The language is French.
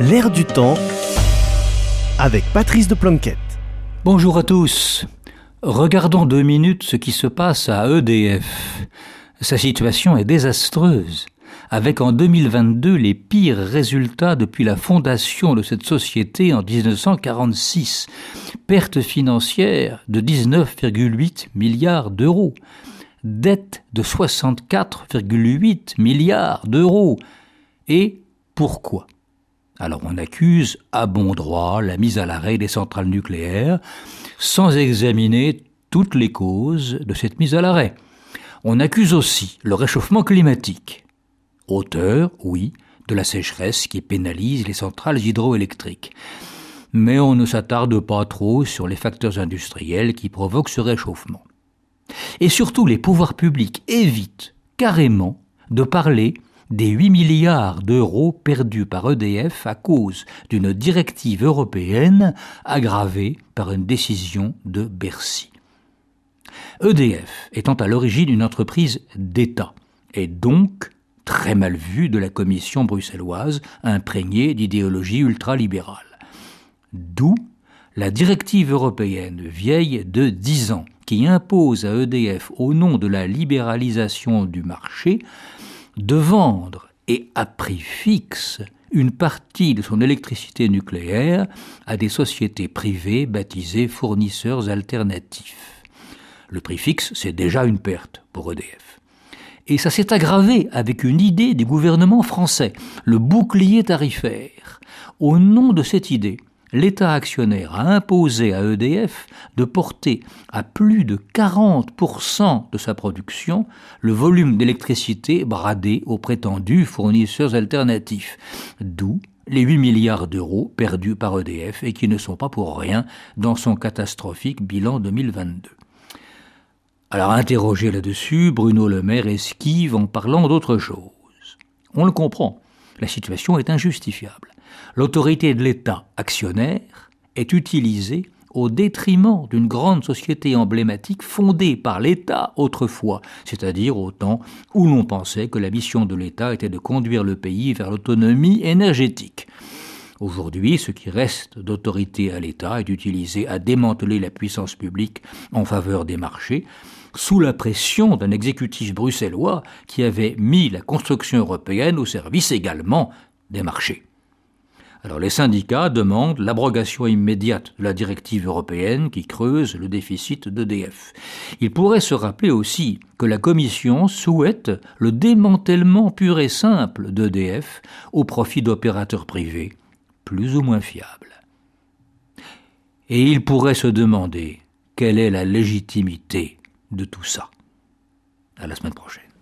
L'air du temps avec Patrice de Planquette. Bonjour à tous. Regardons deux minutes ce qui se passe à EDF. Sa situation est désastreuse, avec en 2022 les pires résultats depuis la fondation de cette société en 1946. Perte financière de 19,8 milliards d'euros. Dette de 64,8 milliards d'euros. Et pourquoi? Alors on accuse à bon droit la mise à l'arrêt des centrales nucléaires sans examiner toutes les causes de cette mise à l'arrêt. On accuse aussi le réchauffement climatique, auteur, oui, de la sécheresse qui pénalise les centrales hydroélectriques. Mais on ne s'attarde pas trop sur les facteurs industriels qui provoquent ce réchauffement. Et surtout, les pouvoirs publics évitent carrément de parler des 8 milliards d'euros perdus par EDF à cause d'une directive européenne aggravée par une décision de Bercy. EDF étant à l'origine une entreprise d'État, est donc très mal vue de la Commission bruxelloise imprégnée d'idéologie ultralibérale. D'où la directive européenne vieille de 10 ans qui impose à EDF, au nom de la libéralisation du marché, de vendre et à prix fixe une partie de son électricité nucléaire à des sociétés privées baptisées fournisseurs alternatifs. Le prix fixe, c'est déjà une perte pour EDF. Et ça s'est aggravé avec une idée du gouvernement français, le bouclier tarifaire. Au nom de cette idée, l'État actionnaire a imposé à EDF de porter à plus de 40% de sa production le volume d'électricité bradé aux prétendus fournisseurs alternatifs, d'où les 8 milliards d'euros perdus par EDF et qui ne sont pas pour rien dans son catastrophique bilan 2022. Alors interrogé là-dessus, Bruno Le Maire esquive en parlant d'autre chose. On le comprend, la situation est injustifiable l'autorité de l'État actionnaire est utilisée au détriment d'une grande société emblématique fondée par l'État autrefois, c'est-à-dire au temps où l'on pensait que la mission de l'État était de conduire le pays vers l'autonomie énergétique. Aujourd'hui, ce qui reste d'autorité à l'État est utilisé à démanteler la puissance publique en faveur des marchés, sous la pression d'un exécutif bruxellois qui avait mis la construction européenne au service également des marchés. Alors les syndicats demandent l'abrogation immédiate de la directive européenne qui creuse le déficit d'EDF. Il pourrait se rappeler aussi que la Commission souhaite le démantèlement pur et simple d'EDF au profit d'opérateurs privés, plus ou moins fiables. Et il pourrait se demander quelle est la légitimité de tout ça. À la semaine prochaine.